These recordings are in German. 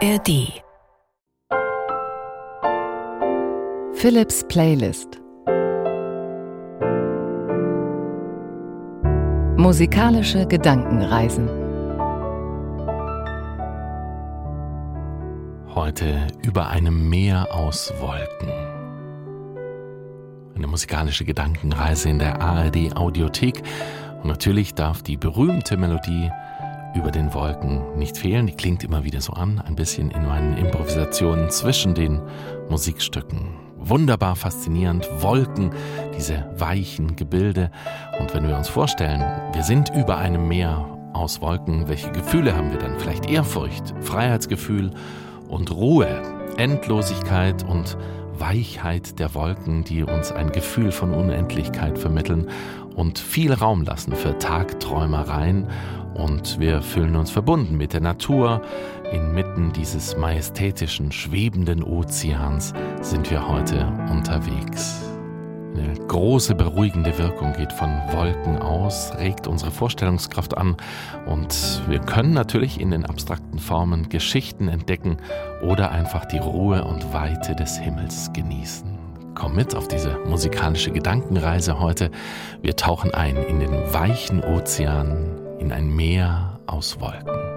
ARD Philips Playlist. Musikalische Gedankenreisen. Heute über einem Meer aus Wolken. Eine musikalische Gedankenreise in der ARD Audiothek. Und natürlich darf die berühmte Melodie über den Wolken nicht fehlen. Die klingt immer wieder so an, ein bisschen in meinen Improvisationen zwischen den Musikstücken. Wunderbar faszinierend, Wolken, diese weichen Gebilde. Und wenn wir uns vorstellen, wir sind über einem Meer aus Wolken, welche Gefühle haben wir dann? Vielleicht Ehrfurcht, Freiheitsgefühl und Ruhe, Endlosigkeit und Weichheit der Wolken, die uns ein Gefühl von Unendlichkeit vermitteln und viel Raum lassen für Tagträumereien und wir fühlen uns verbunden mit der Natur. Inmitten dieses majestätischen, schwebenden Ozeans sind wir heute unterwegs. Eine große beruhigende Wirkung geht von Wolken aus, regt unsere Vorstellungskraft an und wir können natürlich in den abstrakten Formen Geschichten entdecken oder einfach die Ruhe und Weite des Himmels genießen. Komm mit auf diese musikalische Gedankenreise heute. Wir tauchen ein in den weichen Ozean, in ein Meer aus Wolken.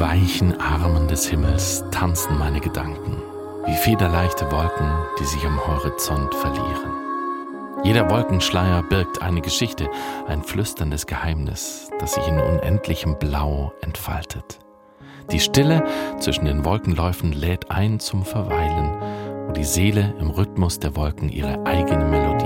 Weichen Armen des Himmels tanzen meine Gedanken, wie federleichte Wolken, die sich am Horizont verlieren. Jeder Wolkenschleier birgt eine Geschichte, ein flüsterndes Geheimnis, das sich in unendlichem Blau entfaltet. Die Stille zwischen den Wolkenläufen lädt ein zum Verweilen, wo die Seele im Rhythmus der Wolken ihre eigene Melodie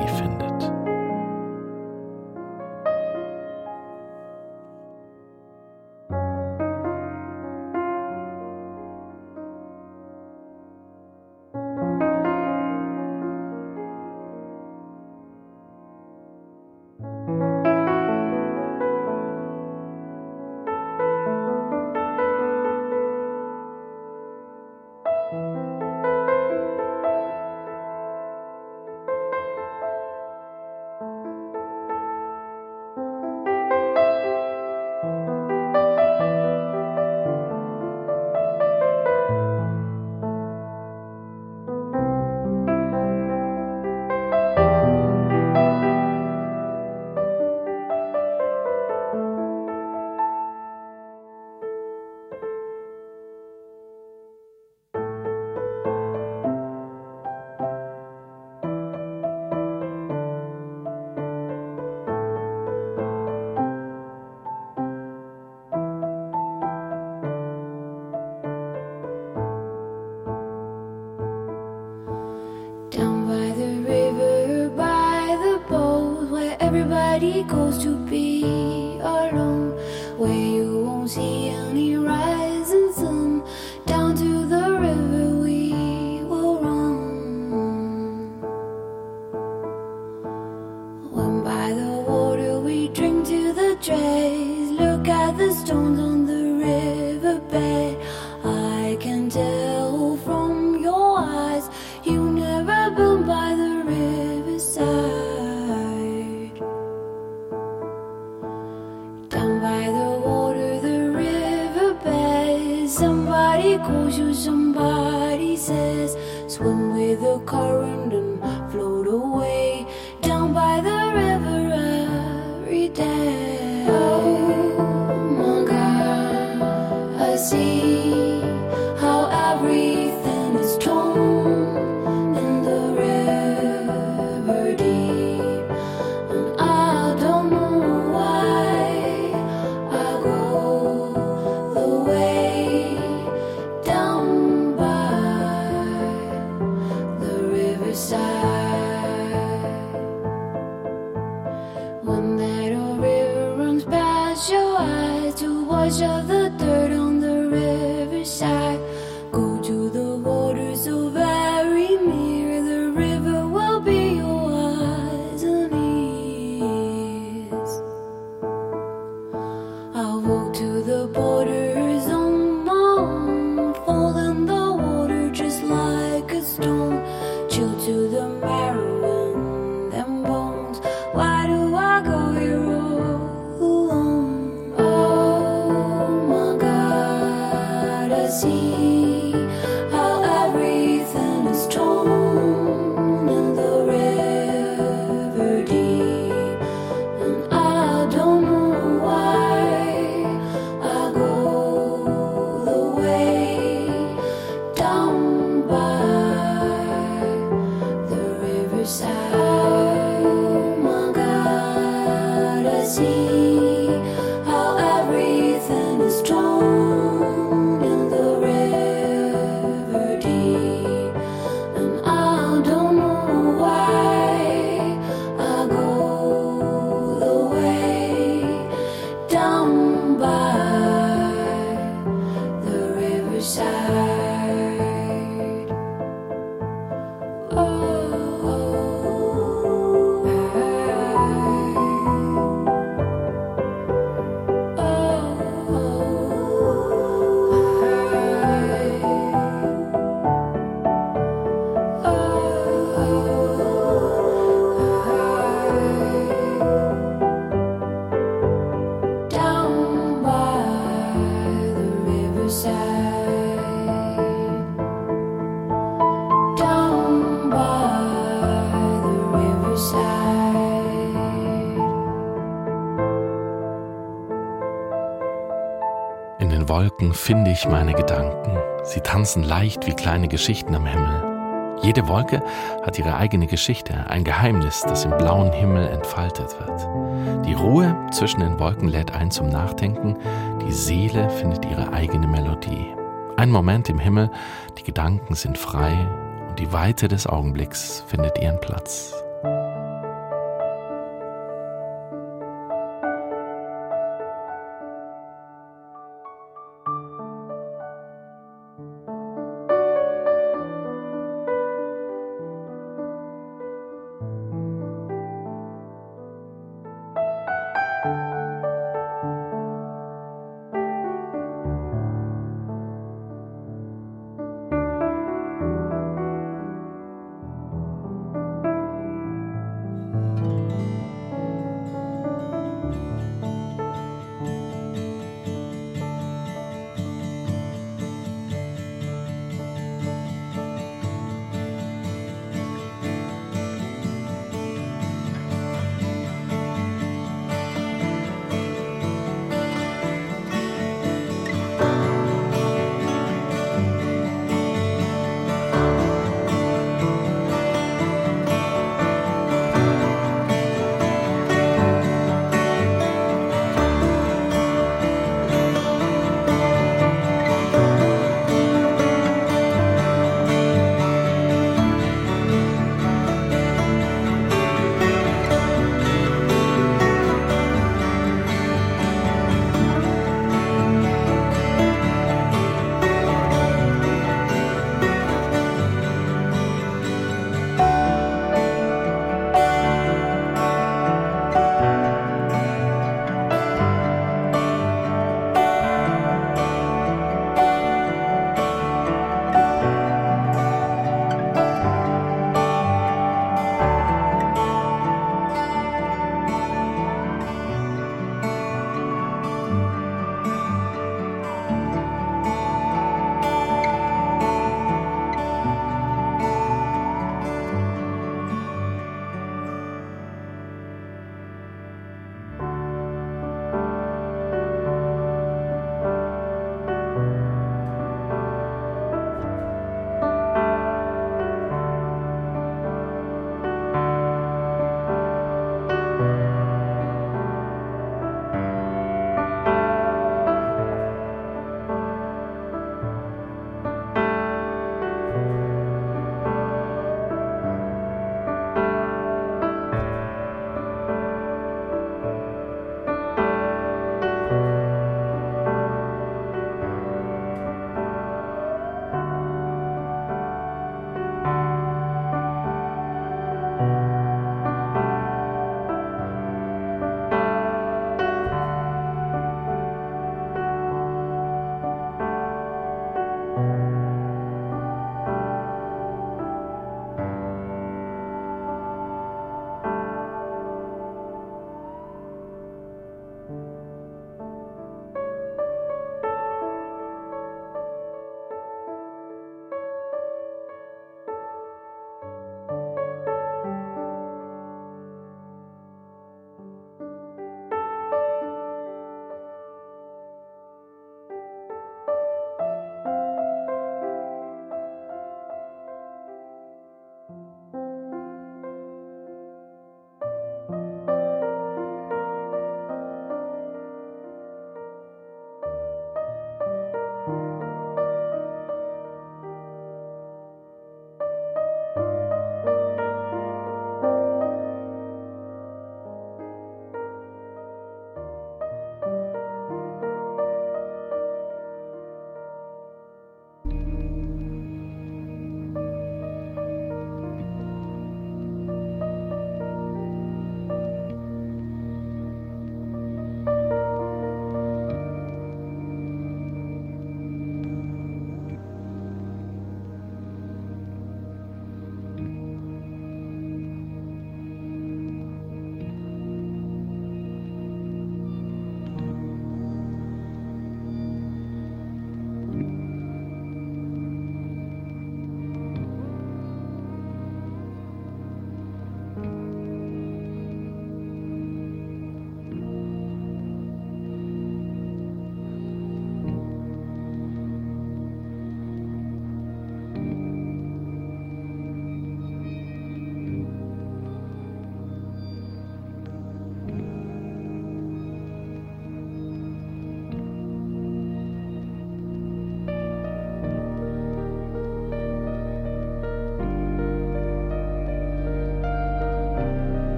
goes to be. Finde ich meine Gedanken. Sie tanzen leicht wie kleine Geschichten am Himmel. Jede Wolke hat ihre eigene Geschichte, ein Geheimnis, das im blauen Himmel entfaltet wird. Die Ruhe zwischen den Wolken lädt ein zum Nachdenken, die Seele findet ihre eigene Melodie. Ein Moment im Himmel, die Gedanken sind frei und die Weite des Augenblicks findet ihren Platz.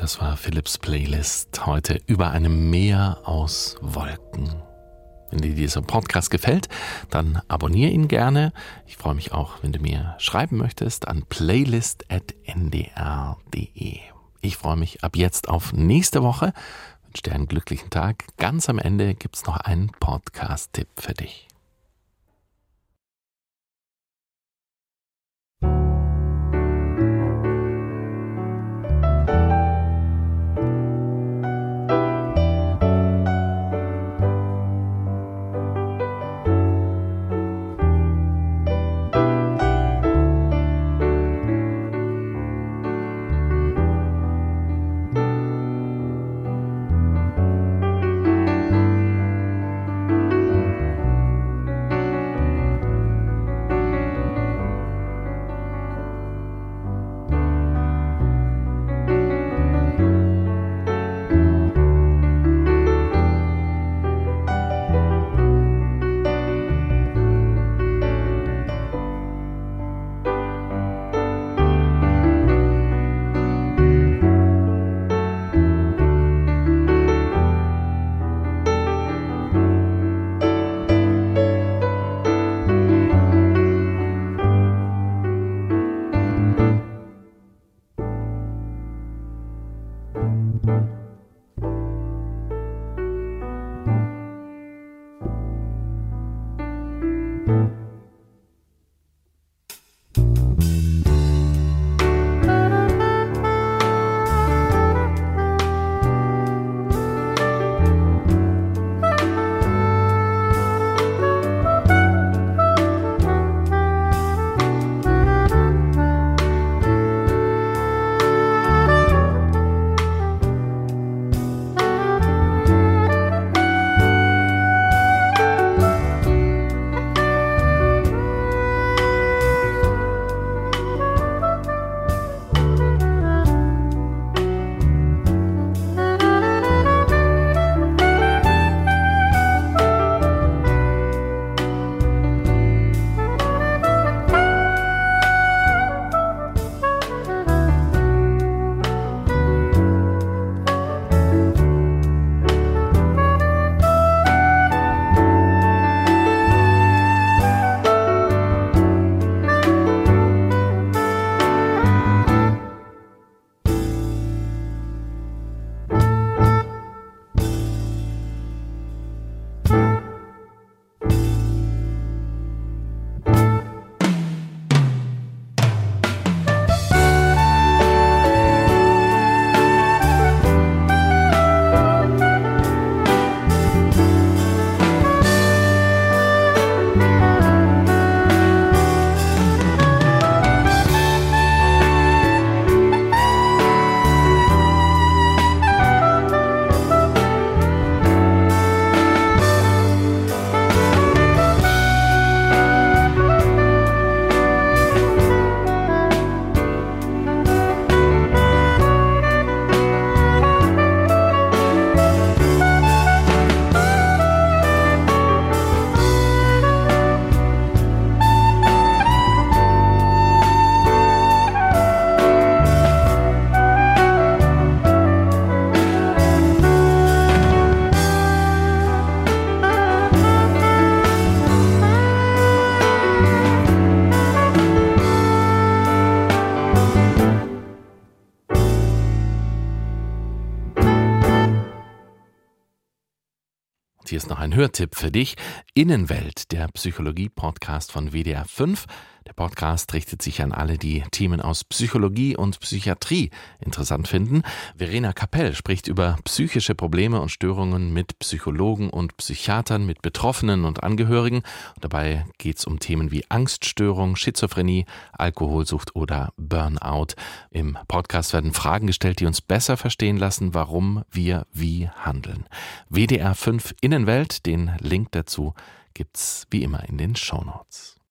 Das war Philips Playlist heute über einem Meer aus Wolken. Wenn dir dieser Podcast gefällt, dann abonniere ihn gerne. Ich freue mich auch, wenn du mir schreiben möchtest an playlist.ndr.de. Ich freue mich ab jetzt auf nächste Woche. Wünsche dir einen glücklichen Tag. Ganz am Ende gibt es noch einen Podcast-Tipp für dich. Ein Hörtipp für dich. Innenwelt, der Psychologie-Podcast von WDR 5. Der Podcast richtet sich an alle, die Themen aus Psychologie und Psychiatrie interessant finden. Verena Kapell spricht über psychische Probleme und Störungen mit Psychologen und Psychiatern, mit Betroffenen und Angehörigen. Dabei geht es um Themen wie Angststörung, Schizophrenie, Alkoholsucht oder Burnout. Im Podcast werden Fragen gestellt, die uns besser verstehen lassen, warum wir wie handeln. WDR 5 Innenwelt, den Link dazu gibt's wie immer in den Shownotes.